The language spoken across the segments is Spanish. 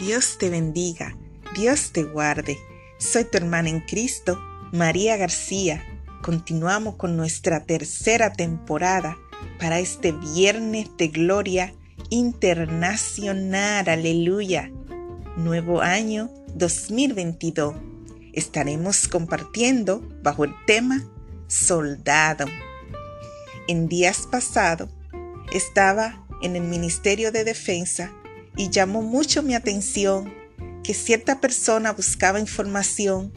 Dios te bendiga, Dios te guarde. Soy tu hermana en Cristo, María García. Continuamos con nuestra tercera temporada para este viernes de gloria internacional. Aleluya. Nuevo año 2022. Estaremos compartiendo bajo el tema Soldado. En días pasados estaba en el Ministerio de Defensa y llamó mucho mi atención que cierta persona buscaba información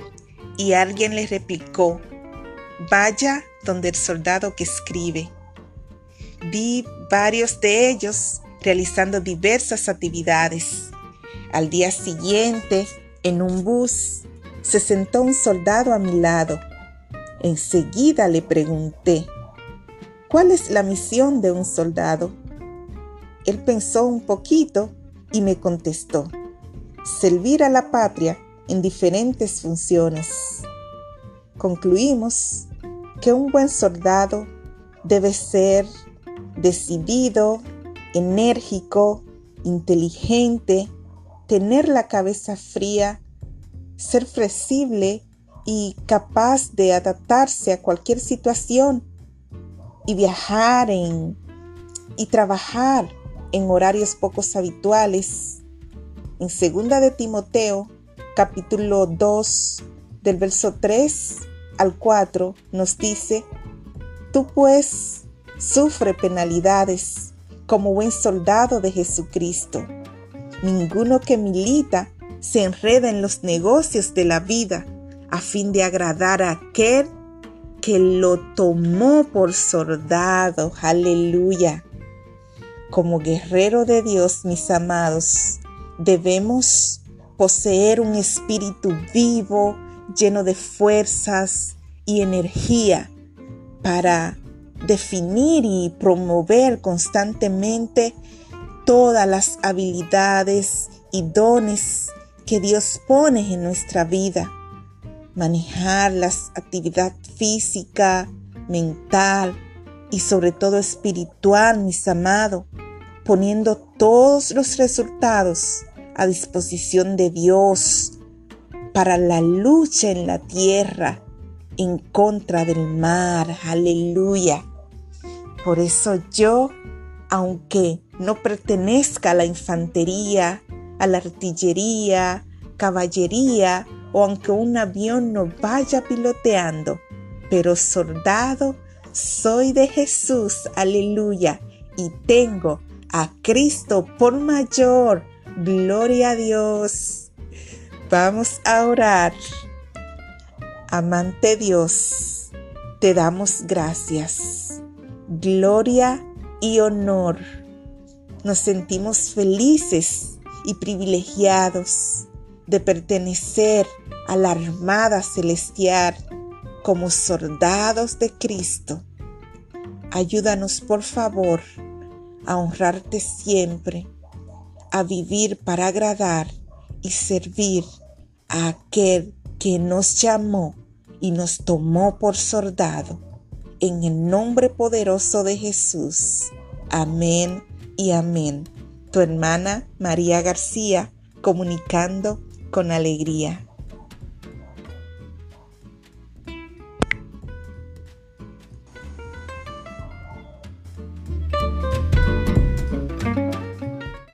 y alguien le replicó, vaya donde el soldado que escribe. Vi varios de ellos realizando diversas actividades. Al día siguiente, en un bus, se sentó un soldado a mi lado. Enseguida le pregunté, ¿cuál es la misión de un soldado? Él pensó un poquito y me contestó, servir a la patria en diferentes funciones. Concluimos que un buen soldado debe ser decidido, enérgico, inteligente, tener la cabeza fría, ser flexible y capaz de adaptarse a cualquier situación y viajar en, y trabajar en horarios pocos habituales. En segunda de Timoteo, capítulo 2, del verso 3 al 4, nos dice, Tú pues sufre penalidades como buen soldado de Jesucristo. Ninguno que milita se enreda en los negocios de la vida a fin de agradar a aquel que lo tomó por soldado. Aleluya. Como guerrero de Dios, mis amados, debemos poseer un espíritu vivo, lleno de fuerzas y energía para definir y promover constantemente todas las habilidades y dones que Dios pone en nuestra vida. Manejar las actividad física, mental y sobre todo espiritual, mis amados poniendo todos los resultados a disposición de Dios para la lucha en la tierra en contra del mar. Aleluya. Por eso yo, aunque no pertenezca a la infantería, a la artillería, caballería o aunque un avión no vaya piloteando, pero soldado soy de Jesús, aleluya, y tengo a Cristo por mayor. Gloria a Dios. Vamos a orar. Amante Dios, te damos gracias. Gloria y honor. Nos sentimos felices y privilegiados de pertenecer a la Armada Celestial como soldados de Cristo. Ayúdanos por favor a honrarte siempre, a vivir para agradar y servir a aquel que nos llamó y nos tomó por soldado. En el nombre poderoso de Jesús. Amén y amén. Tu hermana María García, comunicando con alegría.